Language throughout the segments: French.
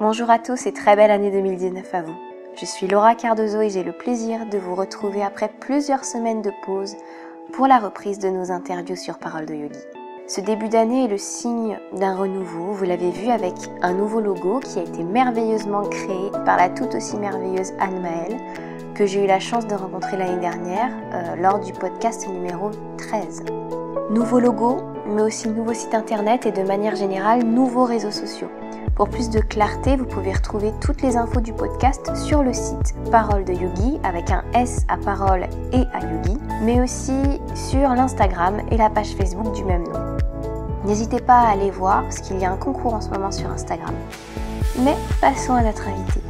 Bonjour à tous et très belle année 2019 à vous. Je suis Laura Cardozo et j'ai le plaisir de vous retrouver après plusieurs semaines de pause pour la reprise de nos interviews sur Parole de Yogi. Ce début d'année est le signe d'un renouveau, vous l'avez vu avec un nouveau logo qui a été merveilleusement créé par la tout aussi merveilleuse Anne Maëlle que j'ai eu la chance de rencontrer l'année dernière euh, lors du podcast numéro 13. Nouveau logo, mais aussi nouveau site internet et de manière générale nouveaux réseaux sociaux. Pour plus de clarté, vous pouvez retrouver toutes les infos du podcast sur le site Parole de Yogi avec un S à parole et à Yogi, mais aussi sur l'Instagram et la page Facebook du même nom. N'hésitez pas à aller voir parce qu'il y a un concours en ce moment sur Instagram. Mais passons à notre invité.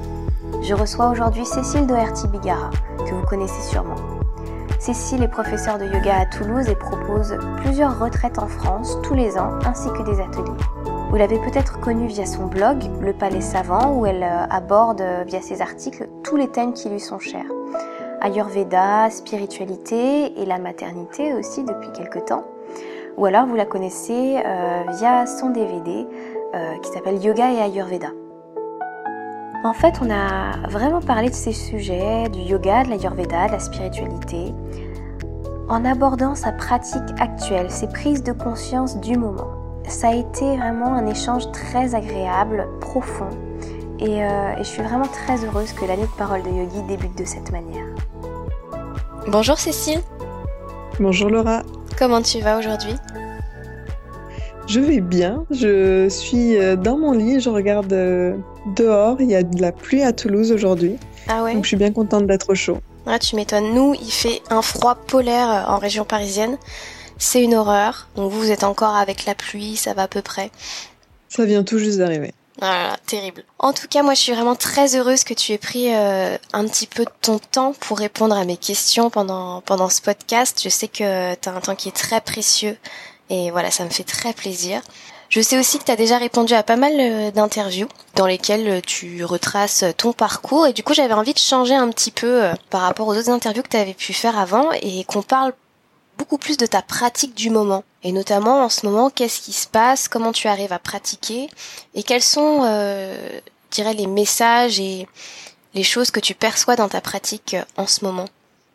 Je reçois aujourd'hui Cécile Doherty-Bigara, que vous connaissez sûrement. Cécile est professeure de yoga à Toulouse et propose plusieurs retraites en France tous les ans ainsi que des ateliers. Vous l'avez peut-être connue via son blog, Le Palais Savant, où elle euh, aborde euh, via ses articles tous les thèmes qui lui sont chers. Ayurveda, spiritualité et la maternité aussi depuis quelque temps. Ou alors vous la connaissez euh, via son DVD qui s'appelle Yoga et Ayurveda. En fait, on a vraiment parlé de ces sujets, du yoga, de l'ayurveda, de la spiritualité, en abordant sa pratique actuelle, ses prises de conscience du moment ça a été vraiment un échange très agréable, profond. Euh, et, je suis vraiment très heureuse que l'année de parole de yogi débute de cette manière. Bonjour Cécile. Bonjour Laura. Comment tu vas aujourd'hui? Je vais bien. Je suis euh, dans mon lit, je regarde euh, dehors. Il y a de la pluie à Toulouse aujourd'hui. Ah ouais? Donc je suis bien contente d'être au chaud. Ah, tu m'étonnes. Nous, il fait un froid polaire en région parisienne c'est une horreur. Donc vous, vous êtes encore avec la pluie, ça va à peu près. Ça vient tout juste d'arriver. Voilà, terrible. En tout cas, moi, je suis vraiment très heureuse que tu aies pris euh, un petit peu de ton temps pour répondre à mes questions pendant pendant ce podcast. Je sais que tu as un temps qui est très précieux et voilà, ça me fait très plaisir. Je sais aussi que tu as déjà répondu à pas mal euh, d'interviews dans lesquelles tu retraces ton parcours et du coup j'avais envie de changer un petit peu euh, par rapport aux autres interviews que tu avais pu faire avant et qu'on parle beaucoup plus de ta pratique du moment. Et notamment en ce moment, qu'est-ce qui se passe, comment tu arrives à pratiquer, et quels sont, euh, je dirais, les messages et les choses que tu perçois dans ta pratique euh, en ce moment?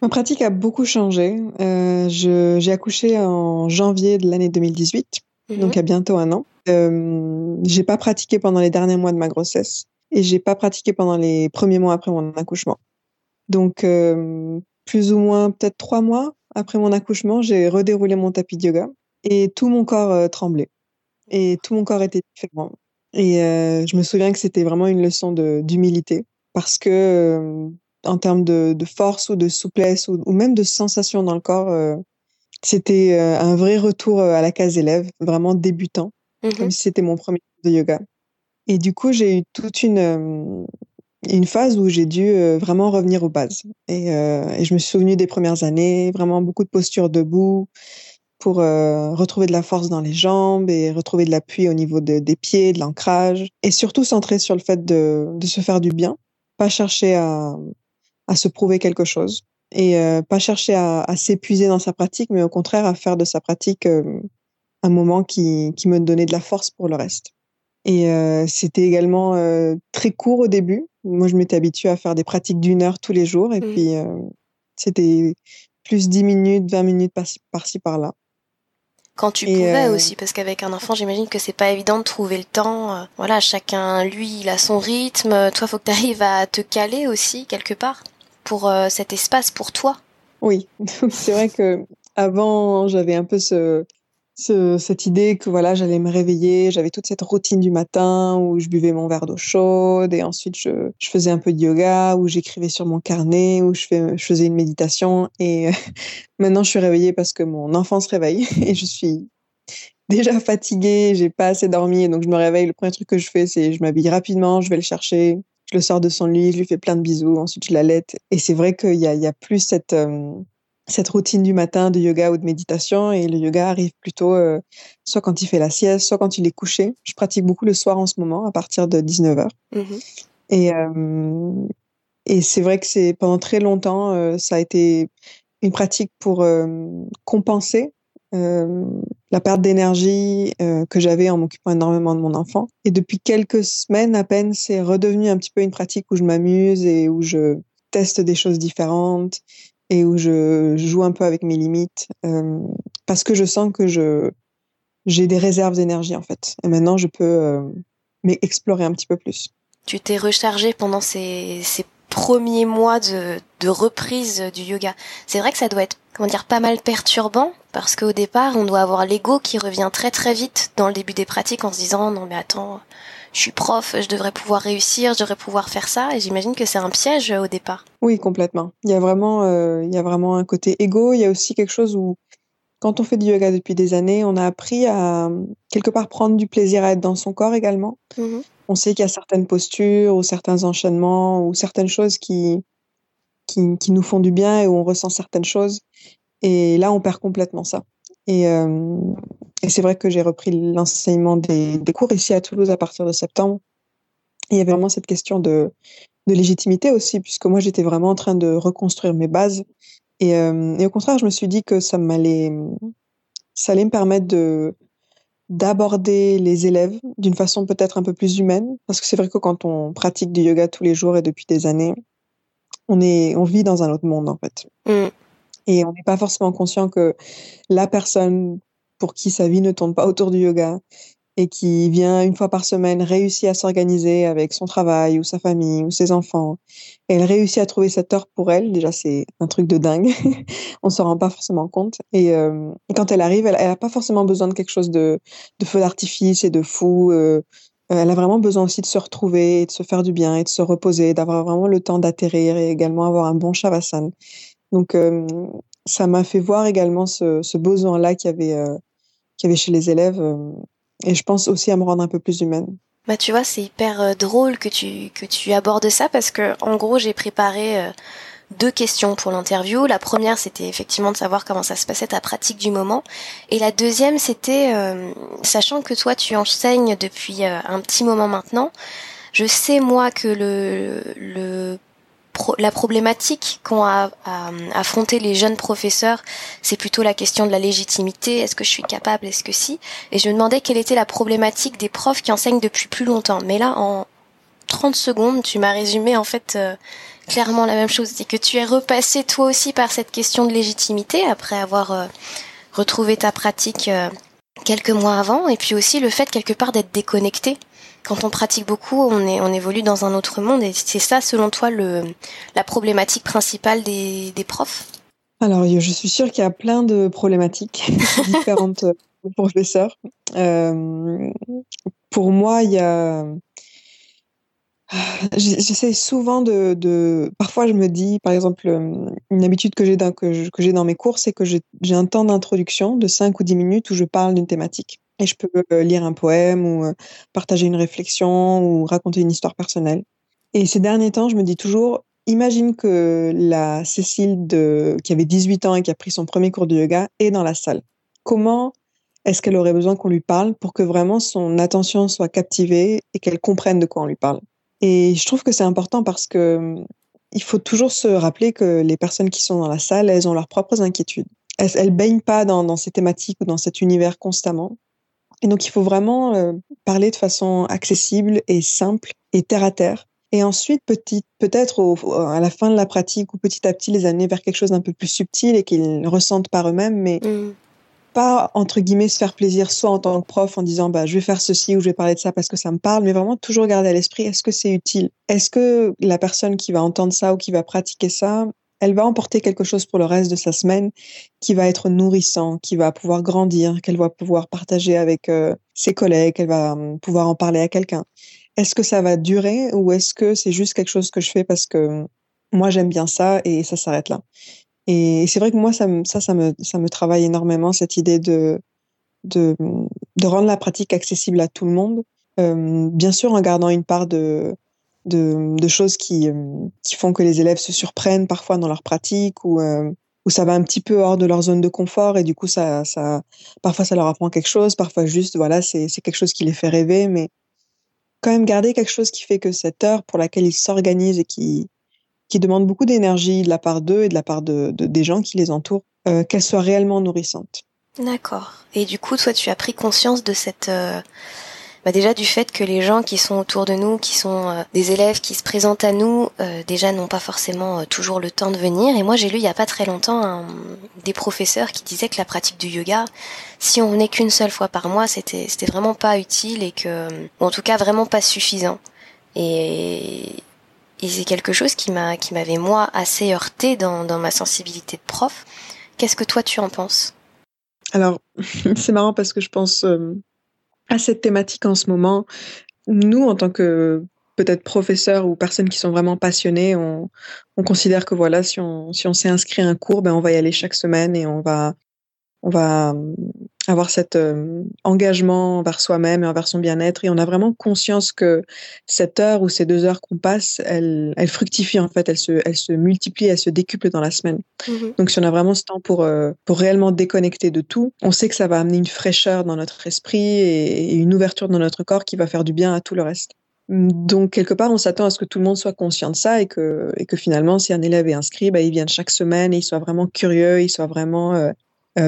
Ma pratique a beaucoup changé. Euh, j'ai accouché en janvier de l'année 2018, mhm. donc il y a bientôt un an. Euh, j'ai pas pratiqué pendant les derniers mois de ma grossesse et j'ai pas pratiqué pendant les premiers mois après mon accouchement. Donc euh, plus ou moins peut-être trois mois après mon accouchement, j'ai redéroulé mon tapis de yoga et tout mon corps euh, tremblait et tout mon corps était différent. Et euh, je me souviens que c'était vraiment une leçon d'humilité parce que euh, en termes de, de, force ou de souplesse ou, même de sensation dans le corps, c'était un vrai retour à la case élève, vraiment débutant, mmh comme si c'était mon premier cours de yoga. Et du coup, j'ai eu toute une une phase où j'ai dû euh, vraiment revenir aux bases. Et, euh, et, je me suis souvenu des premières années, vraiment beaucoup de postures debout pour euh, retrouver de la force dans les jambes et retrouver de l'appui au niveau de, des pieds, de l'ancrage. Et surtout centrer sur le fait de, de, se faire du bien, pas chercher à, à se prouver quelque chose et euh, pas chercher à, à s'épuiser dans sa pratique, mais au contraire à faire de sa pratique euh, un moment qui, qui me donnait de la force pour le reste. Et euh, c'était également euh, très court au début. Moi, je m'étais habituée à faire des pratiques d'une heure tous les jours. Et mmh. puis, euh, c'était plus 10 minutes, 20 minutes par-ci, par-ci par-là. Quand tu pouvais aussi, parce qu'avec un enfant, j'imagine que c'est pas évident de trouver le temps. Voilà, chacun, lui, il a son rythme. Toi, faut que tu arrives à te caler aussi quelque part pour cet espace pour toi. Oui, c'est vrai que avant, j'avais un peu ce, ce, cette idée que voilà, j'allais me réveiller, j'avais toute cette routine du matin où je buvais mon verre d'eau chaude et ensuite je, faisais un peu de yoga, où j'écrivais sur mon carnet, où je, fais, je faisais une méditation et maintenant je suis réveillée parce que mon enfant se réveille et je suis déjà fatiguée, j'ai pas assez dormi et donc je me réveille. Le premier truc que je fais, c'est je m'habille rapidement, je vais le chercher, je le sors de son lit, je lui fais plein de bisous, ensuite je l'allaite et c'est vrai qu'il y a plus cette euh, cette routine du matin de yoga ou de méditation et le yoga arrive plutôt euh, soit quand il fait la sieste, soit quand il est couché. Je pratique beaucoup le soir en ce moment à partir de 19h. Mmh et, euh, et c'est vrai que c'est pendant très longtemps, euh, ça a été une pratique pour compenser la perte d'énergie que j'avais en m'occupant énormément de mon enfant. Et depuis quelques semaines à peine, c'est redevenu un petit peu une pratique où je m'amuse et où je teste des choses différentes et où je joue un peu avec mes limites euh, parce que je sens que je j'ai des réserves d'énergie en fait. Et maintenant, je peux euh, m'explorer un petit peu plus. Tu t'es rechargé pendant ces, ces premiers mois de, de reprise du yoga. C'est vrai que ça doit être comment dire pas mal perturbant parce qu'au départ on doit avoir l'ego qui revient très très vite dans le début des pratiques en se disant non mais attends je suis prof je devrais pouvoir réussir je devrais pouvoir faire ça. Et j'imagine que c'est un piège au départ. Oui complètement. Il y a vraiment euh, il y a vraiment un côté ego il y a aussi quelque chose où quand on fait du yoga depuis des années on a appris à quelque part prendre du plaisir à être dans son corps également. Mmh on sait qu'il y a certaines postures ou certains enchaînements ou certaines choses qui qui, qui, nous font du bien et où on ressent certaines choses. Et là, on perd complètement ça. Et, euh, et c'est vrai que j'ai repris l'enseignement des, cours ici à Toulouse à partir de septembre. il y avait vraiment cette question de, de légitimité aussi, puisque moi, j'étais vraiment en train de reconstruire mes bases. Et, euh, et, au contraire, je me suis dit que ça m'allait, ça allait me permettre de d'aborder les élèves d'une façon peut-être un peu plus humaine, parce que c'est vrai que quand on pratique du yoga tous les jours et depuis des années, on est, on vit dans un autre monde en fait. Mm. Et on n'est pas forcément conscient que la personne pour qui sa vie ne tourne pas autour du yoga et qui vient une fois par semaine réussit à s'organiser avec son travail ou sa famille ou ses enfants, et elle réussit à trouver cette heure pour elle. Déjà, c'est un truc de dingue. on s'en rend pas forcément compte. Et, euh, et quand elle arrive, elle, n'a pas forcément besoin de quelque chose de, de feu d'artifice et de fou. Euh, elle a vraiment besoin aussi de se retrouver, de se faire du bien et de se reposer, d'avoir vraiment le temps d'atterrir et également avoir un bon shavasana. Donc, euh, ça m'a fait voir également ce, besoin-là qu'il y, avait, euh, qu'il y avait chez les élèves. et je pense aussi à me rendre un peu plus humaine. Bah tu vois, c'est hyper drôle que tu que tu abordes ça parce que en gros, j'ai préparé deux questions pour l'interview. La première, c'était effectivement de savoir comment ça se passait ta pratique du moment. Et la deuxième, c'était, euh, sachant que toi, tu enseignes depuis euh, un petit moment maintenant, je sais moi que le, le la problématique qu'ont à, affronter les jeunes professeurs, c'est plutôt la question de la légitimité. Est-ce que je suis capable? Est-ce que si? Et je me demandais quelle était la problématique des profs qui enseignent depuis plus longtemps. Mais là, en 30 secondes, tu m'as résumé en fait euh, clairement la même chose. C'est que tu es repassé toi aussi par cette question de légitimité après avoir euh, retrouvé ta pratique euh, quelques mois avant, et puis aussi le fait quelque part d'être déconnecté. Quand on pratique beaucoup, on, évolue dans un autre monde, et c'est ça, selon toi, la problématique principale des, profs? Alors, je suis sûre qu'il y a plein de problématiques différentes professeurs. Euh, pour moi, il y a J'essaie souvent de, de, Parfois, je me dis, par exemple, euh, une habitude que j'ai que, que j'ai dans mes cours, c'est que j'ai un temps d'introduction de 5 ou 10 minutes où je parle d'une thématique. Et je peux euh, lire un poème ou euh, partager une réflexion ou raconter une histoire personnelle. Et ces derniers temps, je me dis toujours, imagine que la Cécile qui avait 18 ans et qui a pris son premier cours de yoga est dans la salle. Comment est-ce qu'elle aurait besoin qu'on lui parle pour que vraiment son attention soit captivée et qu'elle comprenne de quoi on lui parle? Et je trouve que c'est important parce que il faut toujours se rappeler que les personnes qui sont dans la salle, elles ont leurs propres inquiétudes. Elles, elles baignent pas dans, ces thématiques ou dans cet univers constamment. Et donc, il faut vraiment euh, parler de façon accessible et simple et terre à terre. Et ensuite, petit, peut-être à la fin de la pratique ou petit à petit les amener vers quelque chose d'un peu plus subtil et qu'ils ressentent par eux-mêmes, mais mmh pas entre guillemets se faire plaisir soit en tant que prof en disant bah je vais faire ceci ou je vais parler de ça parce que ça me parle mais vraiment toujours garder à l'esprit est-ce que c'est utile? Est-ce que la personne qui va entendre ça ou qui va pratiquer ça elle va emporter quelque chose pour le reste de sa semaine qui va être nourrissant qui va pouvoir grandir qu'elle va pouvoir partager avec euh, ses collègues qu'elle va hum, pouvoir en parler à quelqu'un. Est-ce que ça va durer ou est-ce que c'est juste quelque chose que je fais parce que hum, moi j'aime bien ça et ça s'arrête là? Et c'est vrai que moi, ça, ça, me, ça me travaille énormément, cette idée de, de, de rendre la pratique accessible à tout le monde, bien sûr en gardant une part de, de, choses qui, euh, qui font que les élèves se surprennent parfois dans leur pratique ou, euh, où ça va un petit peu hors de leur zone de confort et du coup, ça, ça, parfois ça leur apprend quelque chose, parfois juste, voilà, c'est quelque chose qui les fait rêver, mais quand même garder quelque chose qui fait que cette heure pour laquelle ils s'organisent et qui, qui demandent beaucoup d'énergie de la part d'eux et de la part de, des gens qui les entourent, euh, qu'elle soit réellement nourrissante. D'accord. Et du coup, toi, tu as pris conscience de cette bah déjà du fait que les gens qui sont autour de nous, qui sont euh, des élèves qui se présentent à nous, euh, déjà n'ont pas forcément euh, toujours le temps de venir. Et moi j'ai lu il y a pas très longtemps des professeurs qui disaient que la pratique du yoga, si on venait qu'une seule fois par mois, c'était c'était vraiment pas utile et que, ou en tout cas vraiment pas suffisant. Et, et c'est quelque chose qui m'a qui m'avait moi assez heurté dans dans ma sensibilité de prof. Qu'est-ce que toi tu en penses? Alors c'est marrant parce que je pense à cette thématique en ce moment. Nous, en tant que peut-être professeurs ou personnes qui sont vraiment passionnées, on, on considère que voilà, si on, si on s'est inscrit à un cours, ben on va y aller chaque semaine et on va on va euh, avoir cet euh, engagement envers soi-même et envers son bien-être. Et on a vraiment conscience que cette heure ou ces deux heures qu'on passe, elles, elles fructifient en fait, elles se, elles se multiplient, elles se décuplent dans la semaine. Mm-hmm. Donc si on a vraiment ce temps pour, euh, pour réellement déconnecter de tout, on sait que ça va amener une fraîcheur dans notre esprit et, et une ouverture dans notre corps qui va faire du bien à tout le reste. Donc, quelque part, on s'attend à ce que tout le monde soit conscient de ça et que, et que finalement, si un élève est inscrit, bah, il vienne chaque semaine et il soit vraiment curieux, il soit vraiment euh,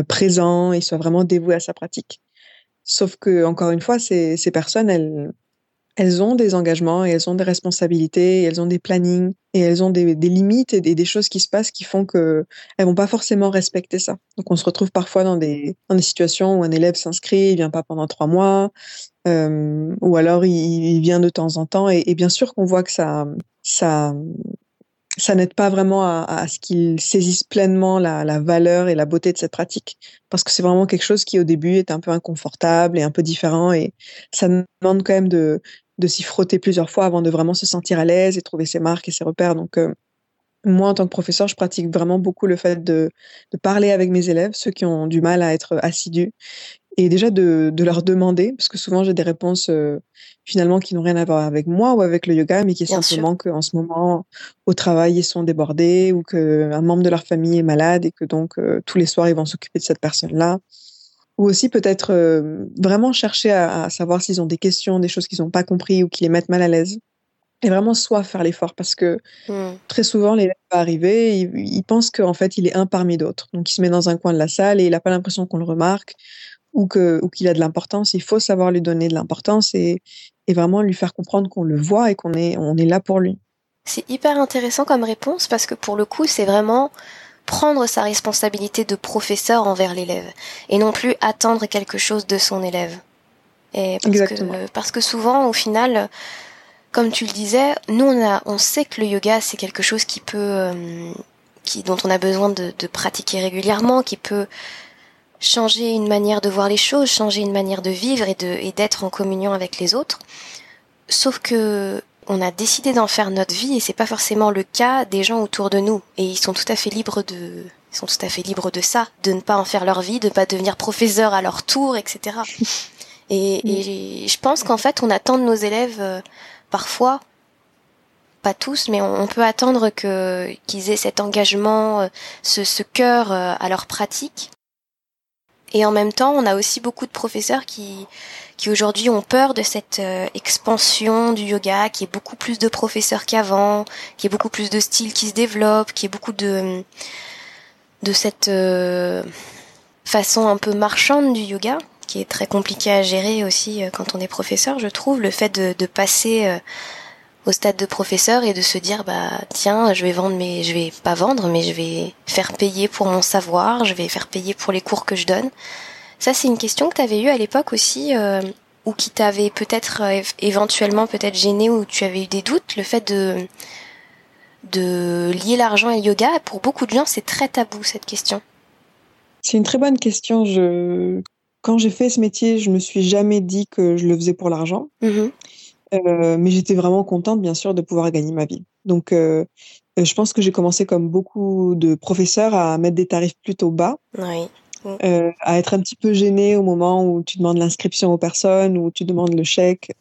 présent, il soit vraiment dévoué à sa pratique. Sauf que, encore une fois, ces, personnes, elles, elles ont des engagements et elles ont des responsabilités, elles ont des plannings et elles ont des, limites et des, choses qui se passent qui font que elles vont pas forcément respecter ça. Donc on se retrouve parfois dans des, dans des situations où un élève s'inscrit, il vient pas pendant trois mois, euh, ou alors il, il, vient de temps en temps et, et bien sûr qu'on voit que ça, ça, ça n'aide pas vraiment à, à ce qu'ils saisissent pleinement la, la, valeur et la beauté de cette pratique. Parce que c'est vraiment quelque chose qui, au début, est un peu inconfortable et un peu différent. Et ça demande quand même de, de s'y frotter plusieurs fois avant de vraiment se sentir à l'aise et trouver ses marques et ses repères. Donc, euh, moi, en tant que professeur, je pratique vraiment beaucoup le fait de, de parler avec mes élèves, ceux qui ont du mal à être assidus, et déjà de, de, leur demander, parce que souvent j'ai des réponses euh, finalement qui n'ont rien à voir avec moi ou avec le yoga, mais qui est Bien simplement qu'en ce moment au travail ils sont débordés ou qu'un membre de leur famille est malade et que donc euh, tous les soirs ils vont s'occuper de cette personne-là. Ou aussi peut-être euh, vraiment chercher à, à savoir s'ils ont des questions, des choses qu'ils n'ont pas compris ou qui les mettent mal à l'aise. Et vraiment soit faire l'effort parce que mmh. très souvent l'élève va arriver, il, il pense qu'en fait il est un parmi d'autres. Donc il se met dans un coin de la salle et il n'a pas l'impression qu'on le remarque ou que ou qu'il a de l'importance, il faut savoir lui donner de l'importance et, et vraiment lui faire comprendre qu'on le voit et qu'on est on est là pour lui. C'est hyper intéressant comme réponse parce que pour le coup, c'est vraiment prendre sa responsabilité de professeur envers l'élève et non plus attendre quelque chose de son élève. Et parce Exactement. que parce que souvent au final comme tu le disais, nous on a on sait que le yoga c'est quelque chose qui peut euh, qui dont on a besoin de, de pratiquer régulièrement, qui peut changer une manière de voir les choses, changer une manière de vivre et de et d'être en communion avec les autres. Sauf que on a décidé d'en faire notre vie et c'est pas forcément le cas des gens autour de nous et ils sont tout à fait libres de ils sont tout à fait libres de ça, de ne pas en faire leur vie, de pas devenir professeur à leur tour, etc. Et, et je pense qu'en fait on attend de nos élèves euh, parfois pas tous, mais on, peut attendre que qu'ils aient cet engagement, euh, ce, cœur euh, à leur pratique. Et en même temps, on a aussi beaucoup de professeurs qui, qui aujourd'hui ont peur de cette euh, expansion du yoga, qui est beaucoup plus de professeurs qu'avant, qui est beaucoup plus de styles qui se développent, qui est beaucoup de de cette façon un peu marchande du yoga, qui est très compliqué à gérer aussi euh, quand on est professeur, je trouve, le fait de, passer au stade de professeur et de se dire bah tiens je vais vendre mais je vais pas vendre mais je vais faire payer pour mon savoir je vais faire payer pour les cours que je donne. Ça c'est une question que tu avais eue à l'époque aussi euh, ou qui t'avait peut-être euh, éventuellement peut-être gêné ou tu avais eu des doutes le fait de de lier l'argent et le yoga. Pour beaucoup de gens c'est très tabou cette question. C'est une très bonne question. Je quand j'ai fait ce métier je me suis jamais dit que je le faisais pour l'argent mmh euh, mais j'étais vraiment contente, bien sûr, de pouvoir gagner ma vie. Donc, euh, euh, je pense que j'ai commencé comme beaucoup de professeurs à mettre des tarifs plutôt bas. Oui. Euh, à être un petit peu gêné au moment où tu demandes l'inscription aux personnes, ou tu demandes le chèque,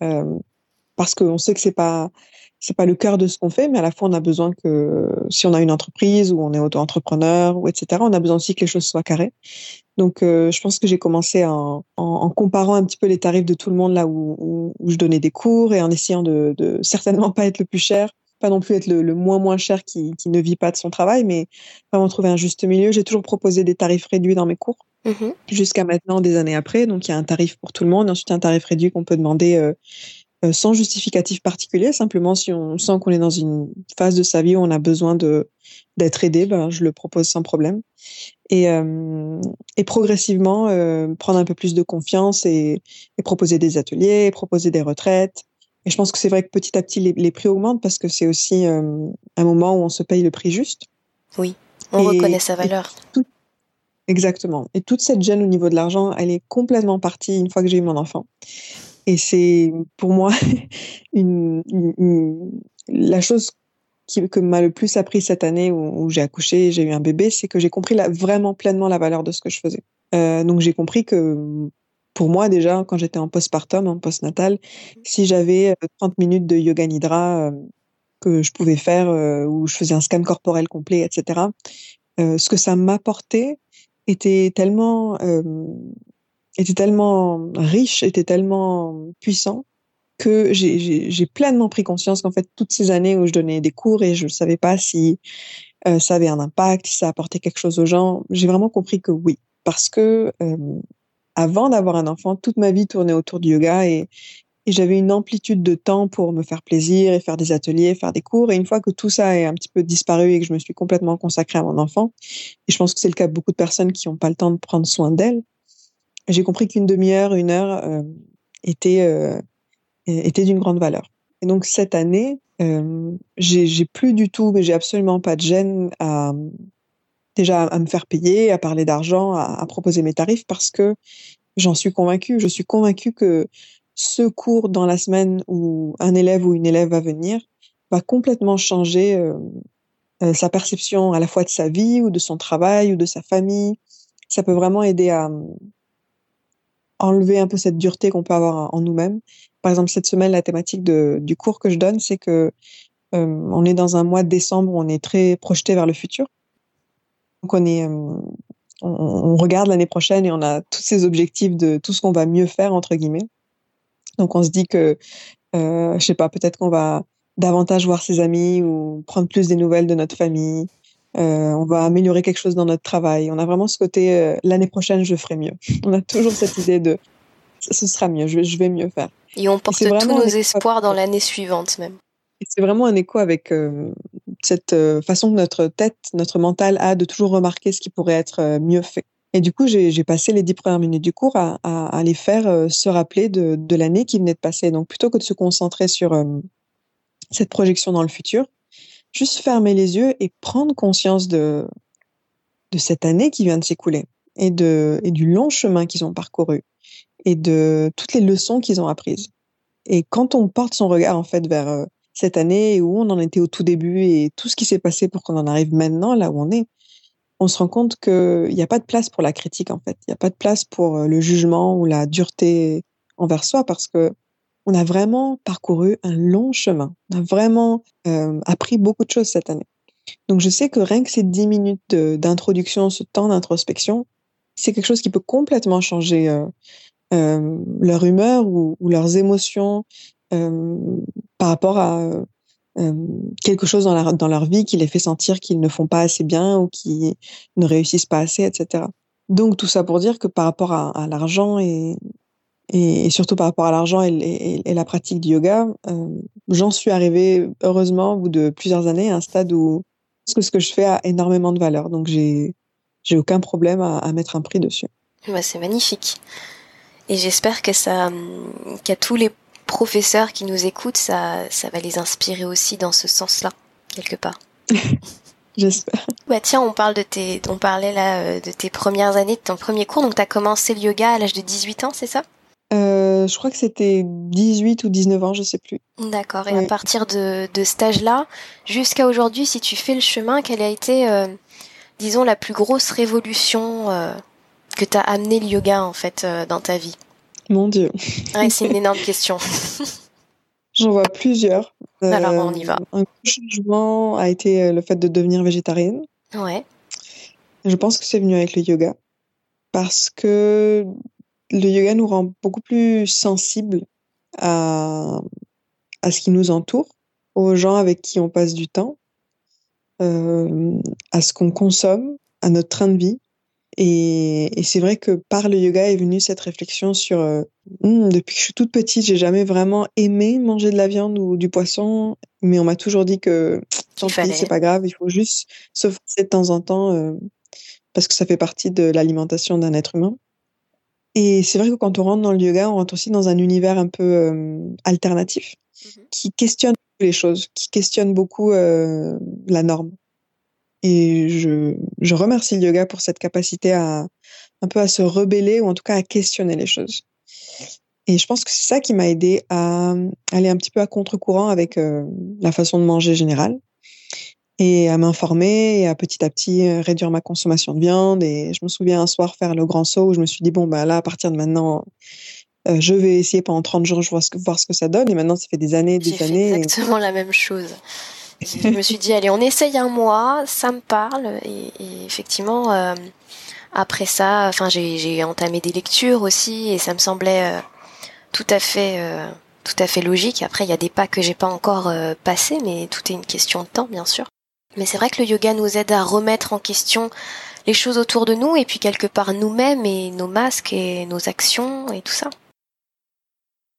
parce qu'on sait que c'est pas c'est pas le cœur de ce qu'on fait, mais à la fois on a besoin que si on a une entreprise ou on est auto-entrepreneur ou etc, on a besoin aussi que les choses soient carrées. Donc euh, je pense que j'ai commencé en, en, en, comparant un petit peu les tarifs de tout le monde là où, où, où je donnais des cours et en essayant de, de, certainement pas être le plus cher, pas non plus être le, le moins moins cher qui, qui, ne vit pas de son travail, mais vraiment trouver un juste milieu. J'ai toujours proposé des tarifs réduits dans mes cours mm-hmm. jusqu'à maintenant, des années après. Donc, il y a un tarif pour tout le monde. Ensuite, un tarif réduit qu'on peut demander euh, sans justificatif particulier. Simplement, si on sent qu'on est dans une phase de sa vie où on a besoin de d'être aidé, ben, je le propose sans problème. Et, euh, et progressivement, prendre un peu plus de confiance et, et, proposer des ateliers, proposer des retraites. Et je pense que c'est vrai que petit à petit, les, les prix augmentent parce que c'est aussi un moment où on se paye le prix juste. Oui. On reconnaît sa valeur. exactement. Et toute cette gêne au niveau de l'argent, elle est complètement partie une fois que j'ai eu mon enfant. Et c'est pour moi une, la chose qui, que m'a le plus appris cette année où, j'ai accouché, j'ai eu un bébé, c'est que j'ai compris la, vraiment pleinement la valeur de ce que je faisais. Euh, donc j'ai compris que pour moi déjà, quand j'étais en postpartum, en postnatal, si j'avais 30 euh, minutes de yoga nidra, euh, que je pouvais faire euh, où je faisais un scan corporel complet, etc. Euh, ce que ça m'apportait était tellement était tellement riche, était tellement puissant que j'ai pleinement pris conscience qu'en fait toutes ces années où je donnais des cours et je ne savais pas si ça avait un impact, si ça apportait quelque chose aux gens, j'ai vraiment compris que oui, parce que avant d'avoir un enfant, toute ma vie tournait autour du yoga et, et j'avais une amplitude de temps pour me faire plaisir et faire des ateliers, faire des cours. Et une fois que tout ça est un petit peu disparu et que je me suis complètement consacrée à mon enfant, et je pense que c'est le cas de beaucoup de personnes qui n'ont pas le temps de prendre soin d'elle, j'ai compris qu'une demi-heure, une heure euh, était, euh, était d'une grande valeur. Et donc cette année, euh, j'ai plus du tout, mais j'ai absolument pas de gêne à déjà à me faire payer, à parler d'argent, à, à proposer mes tarifs parce que j'en suis convaincue. Je suis convaincue que ce cours dans la semaine où un élève ou une élève va venir va complètement changer euh, euh, sa perception à la fois de sa vie ou de son travail ou de sa famille. Ça peut vraiment aider à enlever un peu cette dureté qu'on peut avoir en nous-mêmes. Par exemple, cette semaine, la thématique du cours que je donne, c'est que on est dans un mois de décembre où on est très projeté vers le futur. Donc on est, on, on regarde l'année prochaine et on a tous ces objectifs de tout ce qu'on va mieux faire entre guillemets. Donc on se dit que, euh, je sais pas, peut-être qu'on va davantage voir ses amis ou prendre plus des nouvelles de notre famille. Euh, on va améliorer quelque chose dans notre travail. On a vraiment ce côté euh, l'année prochaine je ferai mieux. On a toujours cette idée de ce sera mieux, je vais, je vais mieux faire. Et on porte tous nos espoirs dans l'année suivante même. c'est vraiment un écho avec euh, cette euh, façon que notre tête, notre mental a de toujours remarquer ce qui pourrait être mieux fait. Et du coup, j'ai passé les dix premières minutes du cours à, à, à les faire se rappeler de, de l'année qui venait de passer. Donc, plutôt que de se concentrer sur cette projection dans le futur, juste fermer les yeux et prendre conscience de, de cette année qui vient de s'écouler et, et du long chemin qu'ils ont parcouru et de toutes les leçons qu'ils ont apprises. Et quand on porte son regard, en fait, vers euh, cette année où on en était au tout début et tout ce qui s'est passé pour qu'on en arrive maintenant là où on est, on se rend compte qu'il n'y a pas de place pour la critique, en fait. Il n'y a pas de place pour euh, le jugement ou la dureté envers soi parce que on a vraiment parcouru un long chemin. On a vraiment euh, appris beaucoup de choses cette année. Donc, je sais que rien que ces dix minutes d'introduction, ce temps d'introspection, c'est quelque chose qui peut complètement changer euh, euh leur humeur ou, leurs émotions par rapport à quelque chose dans, dans leur vie qui les fait sentir qu'ils ne font pas assez bien ou qui ne réussissent pas assez, etc. Donc tout ça pour dire que par rapport à, à l'argent et, et, surtout par rapport à l'argent et, et, et, la pratique du yoga, euh, j'en suis arrivée heureusement au bout de plusieurs années à un stade où ce que, ce que je fais a énormément de valeur. Donc j'ai j'ai aucun problème à, à, mettre un prix dessus. Bah, c'est magnifique. Et j'espère que ça, qu'à tous les professeurs qui nous écoutent, ça, ça va les inspirer aussi dans ce sens-là, quelque part. J'espère. Bah tiens, on parle de tes, on parlait là euh, de tes premières années, de ton premier cours. Donc tu as commencé le yoga à l'âge de 18 ans, c'est ça? Euh, Je crois que c'était 18 ou 19 ans, je sais plus. D'accord. Et à partir de, de cet âge-là, jusqu'à aujourd'hui, si tu fais le chemin, quelle a été, euh, disons, la plus grosse révolution euh, que t'as amené le yoga en fait dans ta vie? Mon Dieu. Ouais, c'est une énorme question. J'en vois plusieurs. Alors, on y va. Un changement a été le fait de devenir végétarienne. Ouais. Je pense que c'est venu avec le yoga. Parce que le yoga nous rend beaucoup plus sensibles à, à ce qui nous entoure, aux gens avec qui on passe du temps, euh, à ce qu'on consomme, à notre train de vie. Et, c'est vrai que par le yoga est venue cette réflexion sur hmm, depuis que je suis toute petite, j'ai jamais vraiment aimé manger de la viande ou du poisson, mais on m'a toujours dit que tant pis, c'est pas grave, il faut juste se forcer de temps en temps parce que ça fait partie de l'alimentation d'un être humain. Et c'est vrai que quand on rentre dans le yoga, on rentre aussi dans un univers un peu alternatif mmh qui questionne les choses, qui questionne beaucoup la norme. Et je, je remercie le yoga pour cette capacité à un peu à se rebeller ou en tout cas à questionner les choses. Et je pense que c'est ça qui m'a aidé à aller un petit peu à contre-courant avec euh, la façon de manger générale et à m'informer et à petit à petit euh, réduire ma consommation de viande. Et je me souviens un soir faire le grand saut où je me suis dit, bon, bah là, à partir de maintenant, euh, je vais essayer pendant 30 jours, je vois ce que, voir ce que ça donne. Et maintenant, ça fait des années, des années. exactement la même chose je me suis dit, allez, on essaye un mois, ça me parle. Et, effectivement, euh, après ça, enfin, j'ai entamé des lectures aussi, et ça me semblait euh, tout à fait, euh, tout à fait logique. Après, il y a des pas que j'ai pas encore passés, mais tout est une question de temps, bien sûr. Mais c'est vrai que le yoga nous aide à remettre en question les choses autour de nous, et puis quelque part nous-mêmes et nos masques et nos actions et tout ça.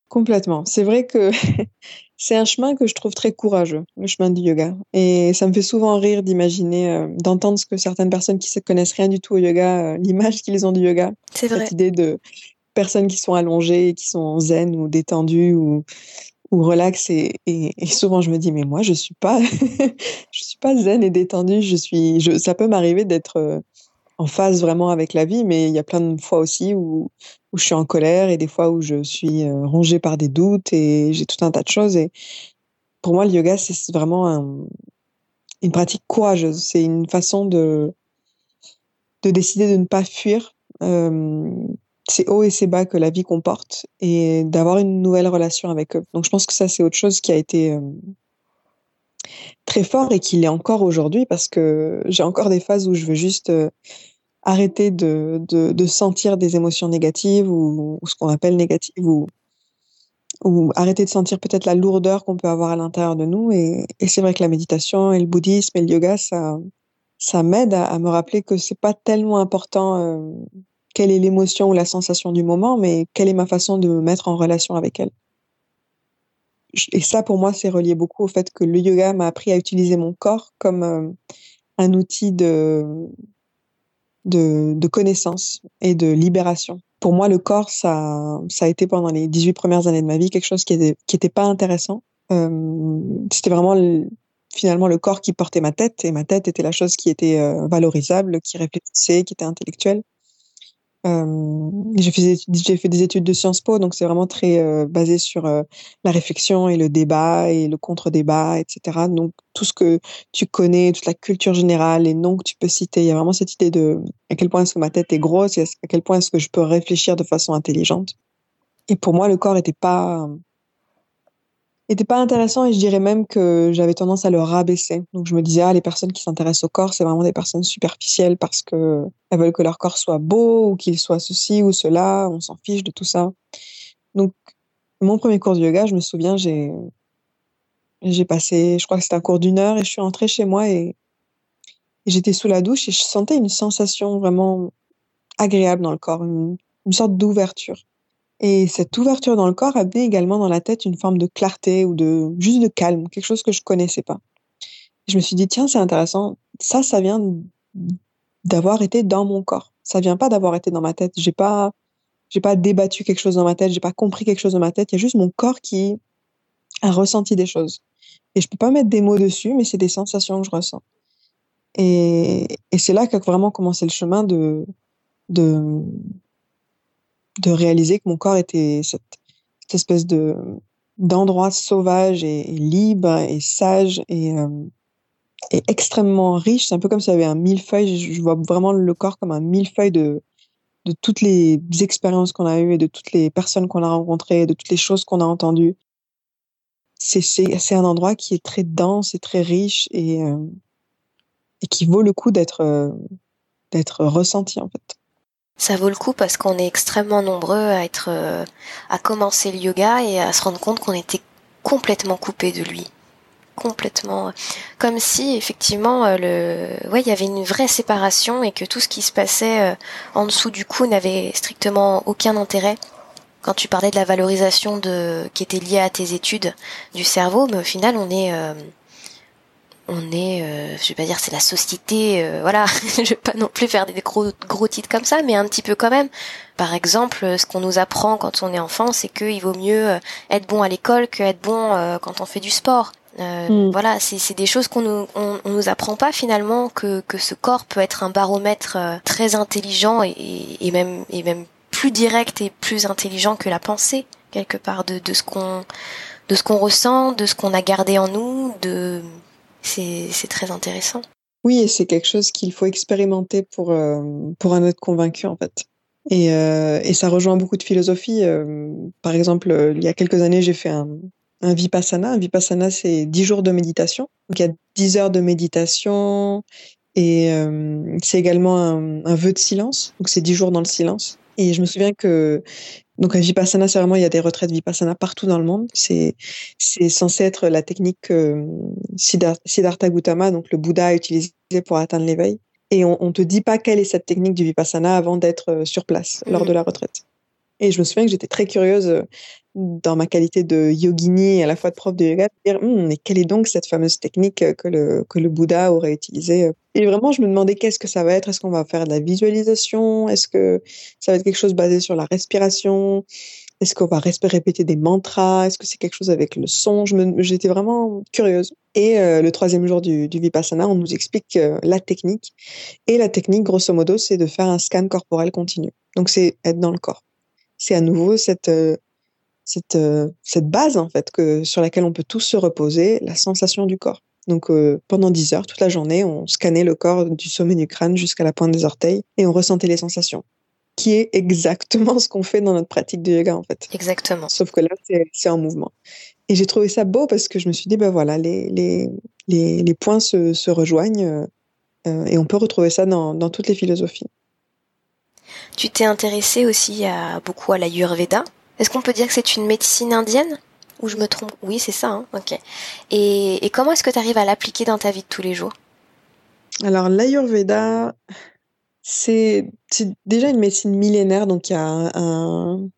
Complètement. C'est vrai que c'est un chemin que je trouve très courageux, le chemin du yoga. Et ça me fait souvent rire d'imaginer, euh, d'entendre ce que certaines personnes qui ne connaissent rien du tout au yoga, euh, l'image qu'ils ont du yoga. C'est vrai. Cette idée de personnes qui sont allongées, qui sont zen ou détendues ou, ou relax. Et, souvent, je me dis, mais moi, je suis pas, je suis pas zen et détendue. Je suis, je, ça peut m'arriver d'être euh, en phase vraiment avec la vie, mais il y a plein de fois aussi où, où je suis en colère et des fois où je suis euh, rongée par des doutes et j'ai tout un tas de choses. Et pour moi, le yoga, c'est vraiment une pratique courageuse. C'est une façon de, de décider de ne pas fuir euh, ces hauts et ces bas que la vie comporte et d'avoir une nouvelle relation avec eux. Donc je pense que ça, c'est autre chose qui a été euh, très fort et qui l'est encore aujourd'hui parce que j'ai encore des phases où je veux juste euh, arrêter de, sentir des émotions négatives ou, ce qu'on appelle négatives ou, arrêter de sentir peut-être la lourdeur qu'on peut avoir à l'intérieur de nous. Et, et c'est vrai que la méditation et le bouddhisme et le yoga, ça, ça m'aide à, me rappeler que c'est pas tellement important euh, quelle est l'émotion ou la sensation du moment, mais quelle est ma façon de me mettre en relation avec elle et ça, pour moi, c'est relié beaucoup au fait que le yoga m'a appris à utiliser mon corps comme euh, un outil de, de, connaissance et de libération. Pour moi, le corps, ça, ça a été pendant les 18 premières années de ma vie quelque chose qui était, qui pas intéressant. Euh, c'était vraiment finalement le corps qui portait ma tête et ma tête était la chose qui était euh, valorisable, qui réfléchissait, qui était intellectuelle. Euh, j'ai fait, des études de Sciences Po, donc c'est vraiment très euh, basé sur euh, la réflexion et le débat et le contre-débat, etc. Donc tout ce que tu connais, toute la culture générale, les noms que tu peux citer, il y a vraiment cette idée de à quel point est-ce que ma tête est grosse et à quel point est-ce que je peux réfléchir de façon intelligente. Et pour moi, le corps n'était pas était pas intéressant et je dirais même que j'avais tendance à le rabaisser. Donc je me disais ah les personnes qui s'intéressent au corps c'est vraiment des personnes superficielles parce que elles veulent que leur corps soit beau ou qu'il soit ceci ou cela, on s'en fiche de tout ça. Donc mon premier cours de yoga, je me souviens, j'ai j'ai passé, je crois que c'était un cours d'une heure et je suis rentrée chez moi et, j'étais sous la douche et je sentais une sensation vraiment agréable dans le corps, une sorte d'ouverture. Et cette ouverture dans le corps amenait également dans la tête une forme de clarté ou de juste de calme, quelque chose que je connaissais pas. Je me suis dit tiens c'est intéressant, ça ça vient d'avoir été dans mon corps. Ça vient pas d'avoir été dans ma tête. J'ai pas j'ai pas débattu quelque chose dans ma tête, j'ai pas compris quelque chose dans ma tête. Il y a juste mon corps qui a ressenti des choses. Et je peux pas mettre des mots dessus, mais c'est des sensations que je ressens. Et, et c'est là qu'a vraiment commencé le chemin de de de réaliser que mon corps était cette, espèce de d'endroit sauvage et, libre et sage et, euh, et extrêmement riche. C'est un peu comme s'il y avait un millefeuille. Je, vois vraiment le corps comme un millefeuille de, de toutes les expériences qu'on a eues et de toutes les personnes qu'on a rencontrées, de toutes les choses qu'on a entendues. C'est un endroit qui est très dense et très riche et, euh, et qui vaut le coup d'être, euh, d'être ressenti, en fait. Ça vaut le coup parce qu'on est extrêmement nombreux à être, euh, à commencer le yoga et à se rendre compte qu'on était complètement coupé de lui. complètement comme si effectivement euh, le ouais il y avait une vraie séparation et que tout ce qui se passait euh, en dessous du cou n'avait strictement aucun intérêt quand tu parlais de la valorisation de qui était liée à tes études du cerveau mais au final on est on est je vais pas dire c'est la société voilà je vais pas non plus faire des gros gros titres comme ça mais un petit peu quand même par exemple ce qu'on nous apprend quand on est enfant c'est qu'il vaut mieux être bon à l'école que être bon quand on fait du sport euh, mm. Voilà, c'est des choses qu'on nous on, nous apprend pas finalement que que ce corps peut être un baromètre euh, très intelligent et, et, même et même plus direct et plus intelligent que la pensée quelque part de de ce qu'on de ce qu'on ressent, de ce qu'on a gardé en nous, de c'est très intéressant. Oui, et c'est quelque chose qu'il faut expérimenter pour euh, pour en être convaincu en fait. Et, euh, et ça rejoint beaucoup de philosophies. par exemple, il y a quelques années, j'ai fait un, un vipassana. Un vipassana, c'est 10 jours de méditation. Donc, il y a 10 heures de méditation et euh, c'est également un, vœu de silence. Donc, c'est 10 jours dans le silence. Et je me souviens que donc un vipassana, c'est vraiment il y a des retraites vipassana partout dans le monde. C'est c'est censé être la technique que Siddhartha Gautama, donc le Bouddha, a utilisée pour atteindre l'éveil. Et on, on te dit pas quelle est cette technique du vipassana avant d'être euh, sur place lors de la retraite. Et je me souviens que j'étais très curieuse euh, dans ma qualité de yogini à la fois de prof de yoga, de dire hum, mais quelle est donc cette fameuse technique euh, que le, que le Bouddha aurait utilisée euh? Et vraiment, je me demandais qu'est-ce que ça va être? Est-ce qu'on va faire de la visualisation? Est-ce que ça va être quelque chose basé sur la respiration? Est-ce qu'on va répéter des mantras? Est-ce que c'est quelque chose avec le son? J'étais vraiment curieuse. Et le troisième jour du, Vipassana, on nous explique la technique. Et la technique, grosso modo, c'est de faire un scan corporel continu. Donc, c'est être dans le corps c'est à nouveau cette, euh, cette, euh, cette base en fait que, sur laquelle on peut tous se reposer, la sensation du corps. Donc euh, pendant 10 heures, toute la journée, on scannait le corps du sommet du crâne jusqu'à la pointe des orteils et on ressentait les sensations, qui est exactement ce qu'on fait dans notre pratique de yoga en fait. Exactement. Sauf que là, c'est en mouvement. Et j'ai trouvé ça beau parce que je me suis dit, ben voilà, les, les, les, les points se, se rejoignent et on peut retrouver ça dans, dans toutes les philosophies. Tu t'es intéressé aussi à, beaucoup à l'Ayurveda. Est-ce qu'on peut dire que c'est une médecine indienne? Ou je me trompe? Oui, c'est ça, hein. Et, comment est-ce que tu arrives à l'appliquer dans ta vie de tous les jours? Alors, l'Ayurveda, c'est déjà une médecine millénaire, donc il y a un,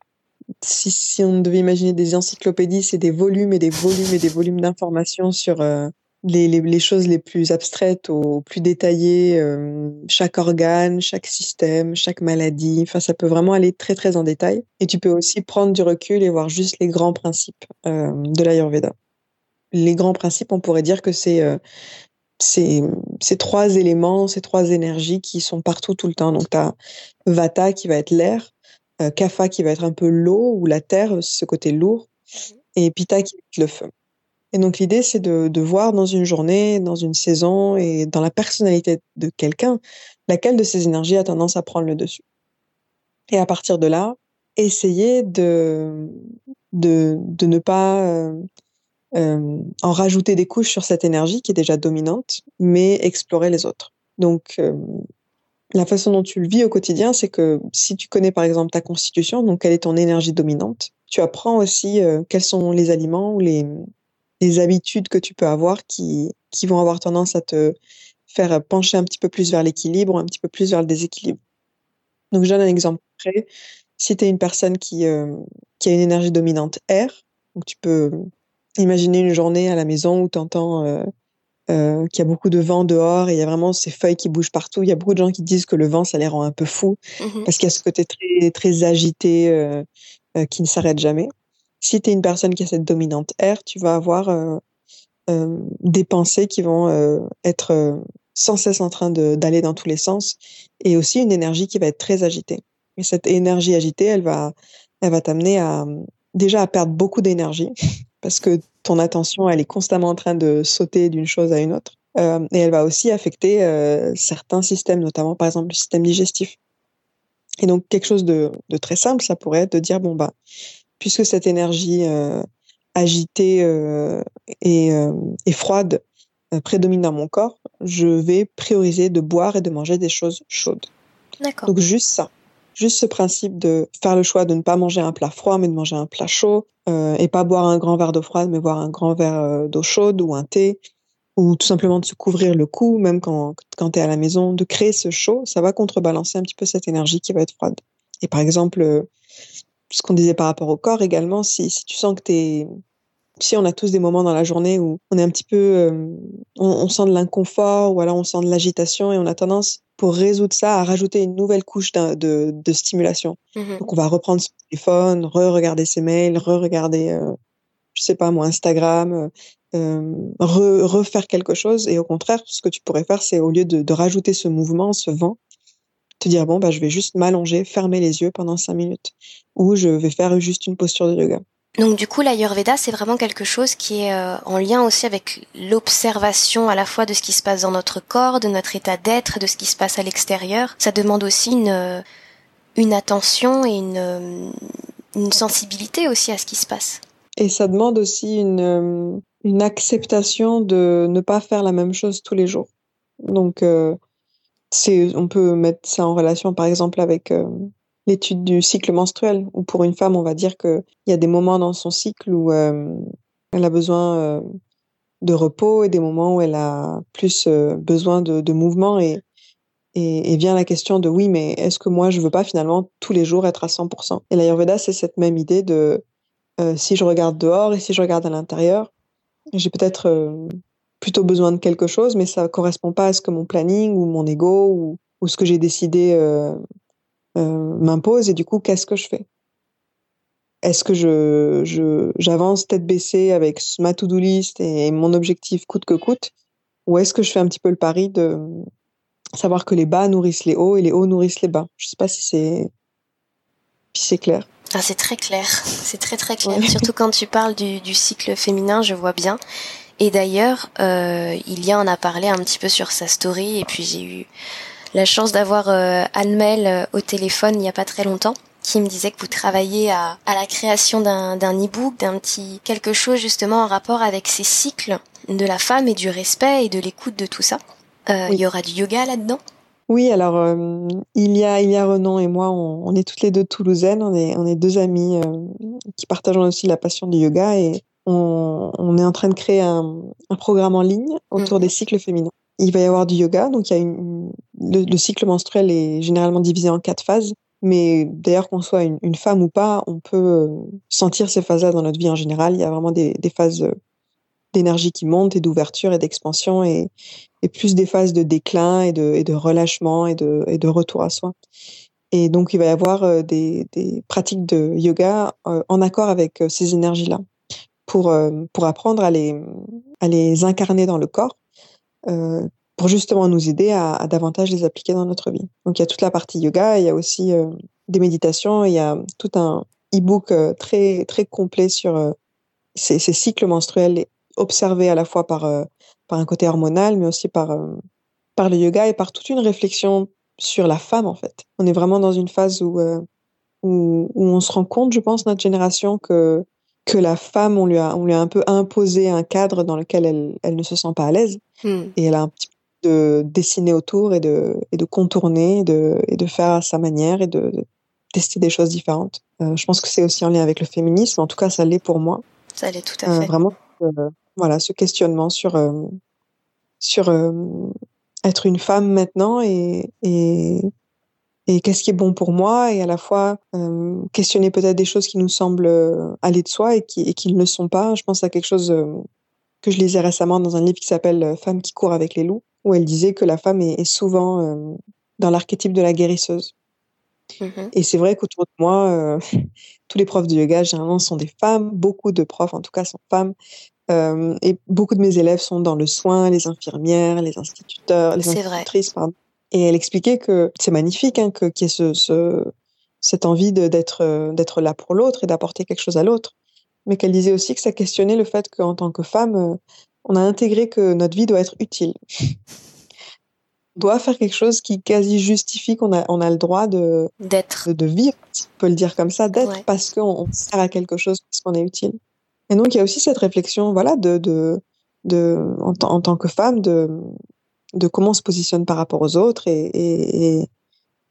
si, on devait imaginer des encyclopédies, c'est des volumes et des volumes et des volumes d'informations sur euh, les, les, les, choses les plus abstraites aux plus détaillées, euh, chaque organe, chaque système, chaque maladie. Enfin, ça peut vraiment aller très très en détail. Et tu peux aussi prendre du recul et voir juste les grands principes euh, de l'Ayurveda. Les grands principes, on pourrait dire que c'est euh, ces, ces trois éléments, ces trois énergies qui sont partout tout le temps. Donc, tu as Vata qui va être l'air, Kapha qui va être un peu l'eau ou la terre, ce côté lourd, mhm. et Pitta qui va être le feu. Et donc l'idée, c'est de, voir dans une journée, dans une saison et dans la personnalité de quelqu'un, laquelle de ces énergies a tendance à prendre le dessus. Et à partir de là, essayer de, de, de ne pas euh, euh, en rajouter des couches sur cette énergie qui est déjà dominante, mais explorer les autres. Donc euh, la façon dont tu le vis au quotidien, c'est que si tu connais par exemple ta constitution, donc quelle est ton énergie dominante, tu apprends aussi quels sont les aliments ou les, les habitudes que tu peux avoir qui, qui vont avoir tendance à te faire pencher un petit peu plus vers l'équilibre ou un petit peu plus vers le déséquilibre. Donc, je donne un exemple près. Si tu es une personne qui, euh, qui a une énergie dominante air, donc tu peux imaginer une journée à la maison où tu entends euh, euh, qu'il y a beaucoup de vent dehors et il y a vraiment ces feuilles qui bougent partout. Il y a beaucoup de gens qui disent que le vent, ça les rend un peu fous mmh parce qu'il y a ce côté très, très agité qui ne s'arrête jamais si tu es une personne qui a cette dominante R, tu vas avoir euh, euh, des pensées qui vont euh, être sans cesse en train d'aller dans tous les sens et aussi une énergie qui va être très agitée. Et cette énergie agitée, elle va, elle va t'amener à déjà à perdre beaucoup d'énergie parce que ton attention, elle est constamment en train de sauter d'une chose à une autre. Et elle va aussi affecter certains systèmes, notamment par exemple le système digestif. Et donc quelque chose de, de très simple, ça pourrait être de dire bon bah puisque cette énergie euh, agitée euh, et, euh, et, froide prédomine dans mon corps, je vais prioriser de boire et de manger des choses chaudes. D'accord. Donc juste ça. juste ce principe de faire le choix de ne pas manger un plat froid, mais de manger un plat chaud, euh, et pas boire un grand verre d'eau froide, mais boire un grand verre d'eau chaude ou un thé, ou tout simplement de se couvrir le cou, même quand, quand tu es à la maison, de créer ce chaud, ça va contrebalancer un petit peu cette énergie qui va être froide. Et par exemple, ce qu'on disait par rapport au corps également, si, si tu sens que tu es si on a tous des moments dans la journée où on est un petit peu, euh, on, sent de l'inconfort ou alors on sent de l'agitation et on a tendance, pour résoudre ça, à rajouter une nouvelle couche de, de, stimulation. Mhm. Donc on va reprendre son téléphone, re-regarder ses mails, re-regarder, euh, je sais pas moi, Instagram, euh, refaire quelque chose. Et au contraire, ce que tu pourrais faire, c'est au lieu de, de rajouter ce mouvement, ce vent, te dire bon bah je vais juste m'allonger, fermer les yeux pendant cinq minutes, ou je vais faire juste une posture de yoga. Donc du coup, l'Ayurveda, c'est vraiment quelque chose qui est euh, en lien aussi avec l'observation à la fois de ce qui se passe dans notre corps, de notre état d'être, de ce qui se passe à l'extérieur. Ça demande aussi une, euh, une attention et une, euh, une sensibilité aussi à ce qui se passe. Et ça demande aussi une, une acceptation de ne pas faire la même chose tous les jours. Donc, on peut mettre ça en relation, par exemple, avec l'étude du cycle menstruel, où pour une femme, on va dire qu'il y a des moments dans son cycle où euh, elle a besoin euh, de repos et des moments où elle a plus euh, besoin de, mouvement. Et, et, vient la question de oui, mais est-ce que moi, je veux pas finalement tous les jours être à 100% Et l'Ayurveda, c'est cette même idée de si je regarde dehors et si je regarde à l'intérieur, j'ai peut-être plutôt besoin de quelque chose, mais ça correspond pas à ce que mon planning ou mon ego ou, ou ce que j'ai décidé euh, m'impose et du coup, qu'est-ce que je fais? Est-ce que je, j'avance tête baissée avec ma to-do list et mon objectif coûte que coûte? Ou est-ce que je fais un petit peu le pari de savoir que les bas nourrissent les hauts et les hauts nourrissent les bas? Je sais pas si c'est, si c'est clair. Ah, c'est très clair, c'est très très clair. Surtout quand tu parles du, cycle féminin, je vois bien. Et d'ailleurs, euh, Ilia en a parlé un petit peu sur sa story, et puis j'ai eu la chance d'avoir euh, Anne-Mel euh, au téléphone il n'y a pas très longtemps qui me disait que vous travaillez à, à la création d'un e-book, d'un petit quelque chose justement en rapport avec ces cycles de la femme et du respect et de l'écoute de tout ça. Euh, Il y aura du yoga là-dedans? Oui, alors euh, il y a il y a Renan et moi, on, est toutes les deux toulousaines, on est on est deux amies qui partagent aussi la passion du yoga et on, on est en train de créer un, un programme en ligne autour mhm. des cycles féminins il va y avoir du yoga. Donc, il y a une, le, cycle menstruel est généralement divisé en quatre phases. Mais d'ailleurs, qu'on soit une, femme ou pas, on peut euh, sentir ces phases-là dans notre vie en général. Il y a vraiment des, des phases euh, d'énergie qui montent et d'ouverture et d'expansion et, et, plus des phases de déclin et de, et de relâchement et de, et de retour à soi. Et donc, il va y avoir euh, des, des pratiques de yoga en accord avec ces énergies-là pour, pour apprendre à les, à les incarner dans le corps euh, pour justement nous aider à, davantage les appliquer dans notre vie. Donc il y a toute la partie yoga, il y a aussi euh, des méditations, il y a tout un e-book euh, très très complet sur ces, cycles menstruels observés à la fois par par un côté hormonal, mais aussi par par le yoga et par toute une réflexion sur la femme en fait. On est vraiment dans une phase où, où on se rend compte, je pense, notre génération que que la femme, on lui a, on lui a un peu imposé un cadre dans lequel elle, elle ne se sent pas à l'aise. Hmm. Et elle a un petit peu de dessiner autour et de, et de contourner de, et de faire à sa manière et de, tester des choses différentes. Euh, je pense que c'est aussi en lien avec le féminisme. En tout cas, ça l'est pour moi. Ça l'est tout à euh, fait. vraiment, euh, voilà, ce questionnement sur, sur être une femme maintenant et, et, et qu'est-ce qui est bon pour moi et à la fois euh, questionner peut-être des choses qui nous semblent euh, aller de soi et qui, et qui ne le sont pas. Je pense à quelque chose euh, que je lisais récemment dans un livre qui s'appelle Femme qui court avec les loups, où elle disait que la femme est, est souvent euh, dans l'archétype de la guérisseuse. Mm-hmm. Et c'est vrai qu'autour de moi, euh, tous les profs de yoga généralement sont des femmes, beaucoup de profs en tout cas sont femmes. et beaucoup de mes élèves sont dans le soin, les infirmières, les instituteurs, les institutrices, pardon. Et elle expliquait que c'est magnifique, hein, qu'il y ait ce, ce, cette envie d'être euh, d'être là pour l'autre et d'apporter quelque chose à l'autre. Mais qu'elle disait aussi que ça questionnait le fait qu'en tant que femme, euh, on a intégré que notre vie doit être utile. on doit faire quelque chose qui quasi justifie qu'on a, on a le droit de, d'être. De, de, vivre, si on peut le dire comme ça, d'être parce qu'on on sert à quelque chose, parce qu'on est utile. Et donc, il y a aussi cette réflexion, voilà, de, de, de en, en tant que femme, de, de comment on se positionne par rapport aux autres et,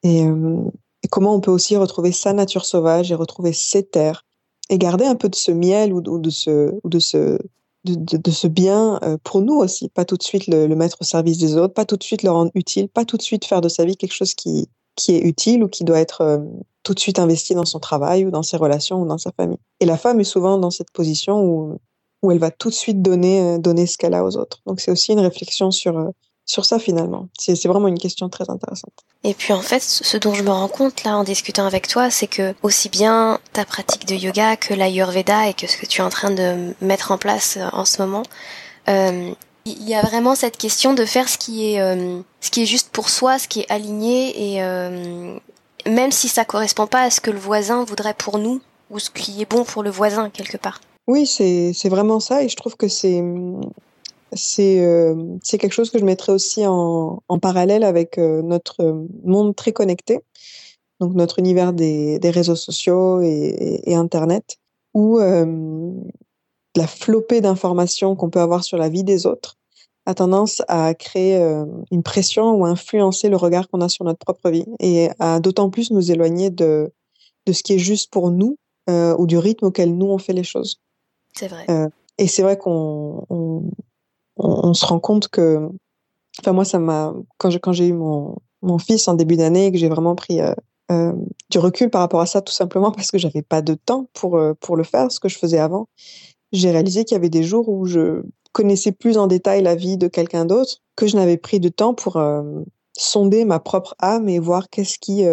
euh, et comment on peut aussi retrouver sa nature sauvage et retrouver ses terres et garder un peu de ce miel ou de, ce de ce de, ce bien euh, pour nous aussi, pas tout de suite le, mettre au service des autres, pas tout de suite le rendre utile, pas tout de suite faire de sa vie quelque chose qui, qui est utile ou qui doit être euh, tout de suite investi dans son travail ou dans ses relations ou dans sa famille. Et la femme est souvent dans cette position où, où elle va tout de suite donner, donner ce qu'elle a aux autres. Donc c'est aussi une réflexion sur, sur ça finalement. C'est vraiment une question très intéressante. Et puis en fait, ce dont je me rends compte là en discutant avec toi, c'est que aussi bien ta pratique de yoga que l'ayurveda et que ce que tu es en train de mettre en place euh, en ce moment, euh, il y a vraiment cette question de faire ce qui est euh, ce qui est juste pour soi, ce qui est aligné et euh, même si ça correspond pas à ce que le voisin voudrait pour nous ou ce qui est bon pour le voisin quelque part. Oui, c'est vraiment ça et je trouve que c'est c'est euh, c'est quelque chose que je mettrais aussi en, en parallèle avec euh, notre monde très connecté, donc notre univers des, des réseaux sociaux et, et, Internet, où euh, la flopée d'informations qu'on peut avoir sur la vie des autres a tendance à créer une pression ou à influencer le regard qu'on a sur notre propre vie et à d'autant plus nous éloigner de, de ce qui est juste pour nous ou du rythme auquel nous on fait les choses. C'est vrai. et c'est vrai qu'on on, se rend compte que, enfin moi ça m'a quand j'ai quand eu mon mon fils en début d'année que j'ai vraiment pris euh, euh, du recul par rapport à ça tout simplement parce que j'avais pas de temps pour euh, pour le faire ce que je faisais avant. J'ai réalisé qu'il y avait des jours où je connaissais plus en détail la vie de quelqu'un d'autre que je n'avais pris de temps pour sonder ma propre âme et voir qu'est-ce qui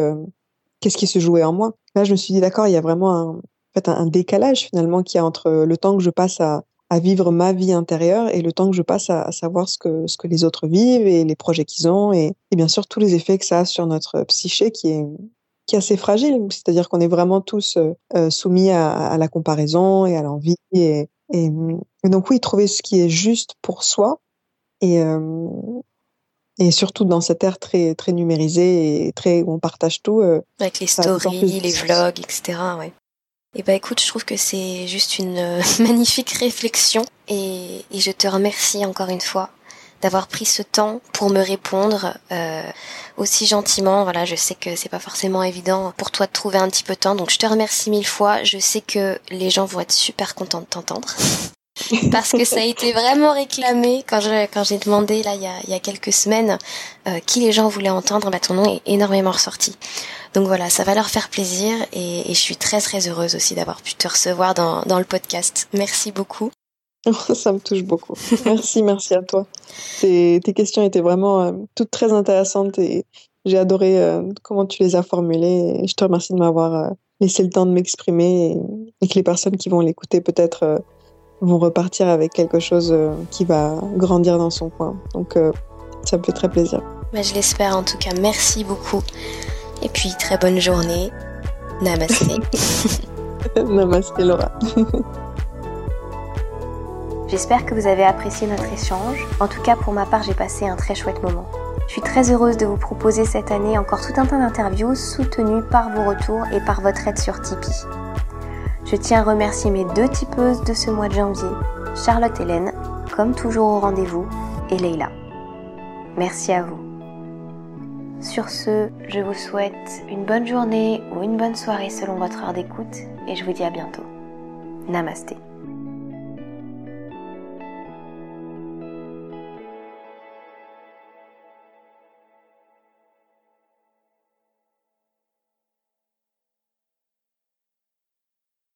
qui se jouait en moi. Là, je me suis dit d'accord, il y a vraiment un, en fait, un décalage finalement qui a entre le temps que je passe à à vivre ma vie intérieure et le temps que je passe à, savoir ce que, ce que les autres vivent et les projets qu'ils ont et, bien sûr tous les effets que ça a sur notre psyché qui est, qui est assez fragile. C'est-à-dire qu'on est vraiment tous euh, soumis à, la comparaison et à l'envie. Et, et, donc oui, trouver ce qui est juste pour soi et, euh, et surtout dans cette ère très, très numérisée et très, où on partage tout. Euh, Avec les stories, les vlogs, etc. Ouais. Eh ben écoute, je trouve que c'est juste une euh, magnifique réflexion et, je te remercie encore une fois d'avoir pris ce temps pour me répondre euh, aussi gentiment. Voilà, je sais que c'est pas forcément évident pour toi de trouver un petit peu de temps, donc je te remercie mille fois. Je sais que les gens vont être super contents de t'entendre. parce que ça a été vraiment réclamé quand j'ai demandé là il y a, y a quelques semaines euh, qui les gens voulaient entendre bah ton nom est énormément ressorti donc voilà, ça va leur faire plaisir et, je suis très très heureuse aussi d'avoir pu te recevoir dans, le podcast. Merci beaucoup. ça me touche beaucoup. Merci, merci à toi. Tes, questions étaient vraiment euh, toutes très intéressantes et j'ai adoré euh, comment tu les as formulées. Je te remercie de m'avoir laissé le temps de m'exprimer et, que les personnes qui vont l'écouter peut-être vont repartir avec quelque chose qui va grandir dans son coin. Donc ça me fait très plaisir. Bah, je l'espère en tout cas. Merci beaucoup. Et puis très bonne journée. Namasté. Namasté Laura. J'espère que vous avez apprécié notre échange. En tout cas, pour ma part, j'ai passé un très chouette moment. Je suis très heureuse de vous proposer cette année encore tout un tas d'interviews soutenues par vos retours et par votre aide sur Tipeee. Je tiens à remercier mes deux tipeuses de ce mois de janvier, Charlotte Hélène, comme toujours au rendez-vous, et Leila. Merci à vous. Sur ce, je vous souhaite une bonne journée ou une bonne soirée selon votre heure d'écoute et je vous dis à bientôt. Namasté.